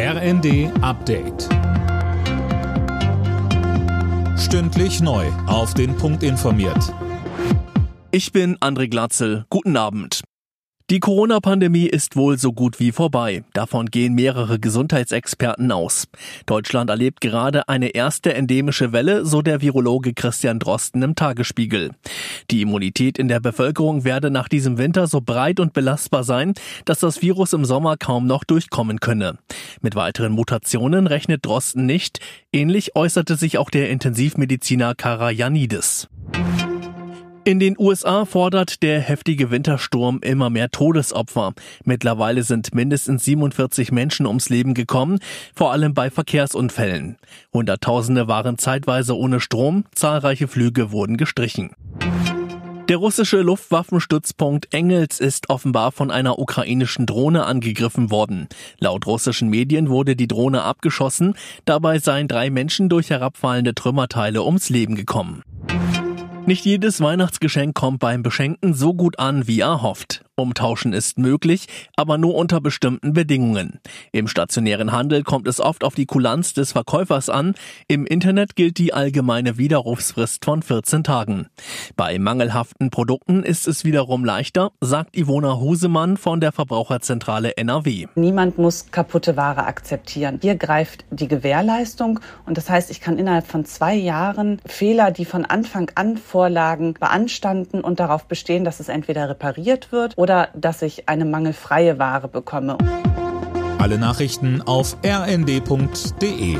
RND Update. Stündlich neu. Auf den Punkt informiert. Ich bin André Glatzel. Guten Abend. Die Corona-Pandemie ist wohl so gut wie vorbei. Davon gehen mehrere Gesundheitsexperten aus. Deutschland erlebt gerade eine erste endemische Welle, so der Virologe Christian Drosten im Tagesspiegel. Die Immunität in der Bevölkerung werde nach diesem Winter so breit und belastbar sein, dass das Virus im Sommer kaum noch durchkommen könne. Mit weiteren Mutationen rechnet Drosten nicht. Ähnlich äußerte sich auch der Intensivmediziner Karajanidis. In den USA fordert der heftige Wintersturm immer mehr Todesopfer. Mittlerweile sind mindestens 47 Menschen ums Leben gekommen, vor allem bei Verkehrsunfällen. Hunderttausende waren zeitweise ohne Strom, zahlreiche Flüge wurden gestrichen. Der russische Luftwaffenstützpunkt Engels ist offenbar von einer ukrainischen Drohne angegriffen worden. Laut russischen Medien wurde die Drohne abgeschossen, dabei seien drei Menschen durch herabfallende Trümmerteile ums Leben gekommen. Nicht jedes Weihnachtsgeschenk kommt beim Beschenken so gut an, wie er hofft. Umtauschen ist möglich, aber nur unter bestimmten Bedingungen. Im stationären Handel kommt es oft auf die Kulanz des Verkäufers an. Im Internet gilt die allgemeine Widerrufsfrist von 14 Tagen. Bei mangelhaften Produkten ist es wiederum leichter, sagt Ivona Husemann von der Verbraucherzentrale NRW. Niemand muss kaputte Ware akzeptieren. Hier greift die Gewährleistung und das heißt, ich kann innerhalb von zwei Jahren Fehler, die von Anfang an vorlagen, beanstanden und darauf bestehen, dass es entweder repariert wird oder oder dass ich eine mangelfreie Ware bekomme. Alle Nachrichten auf rnd.de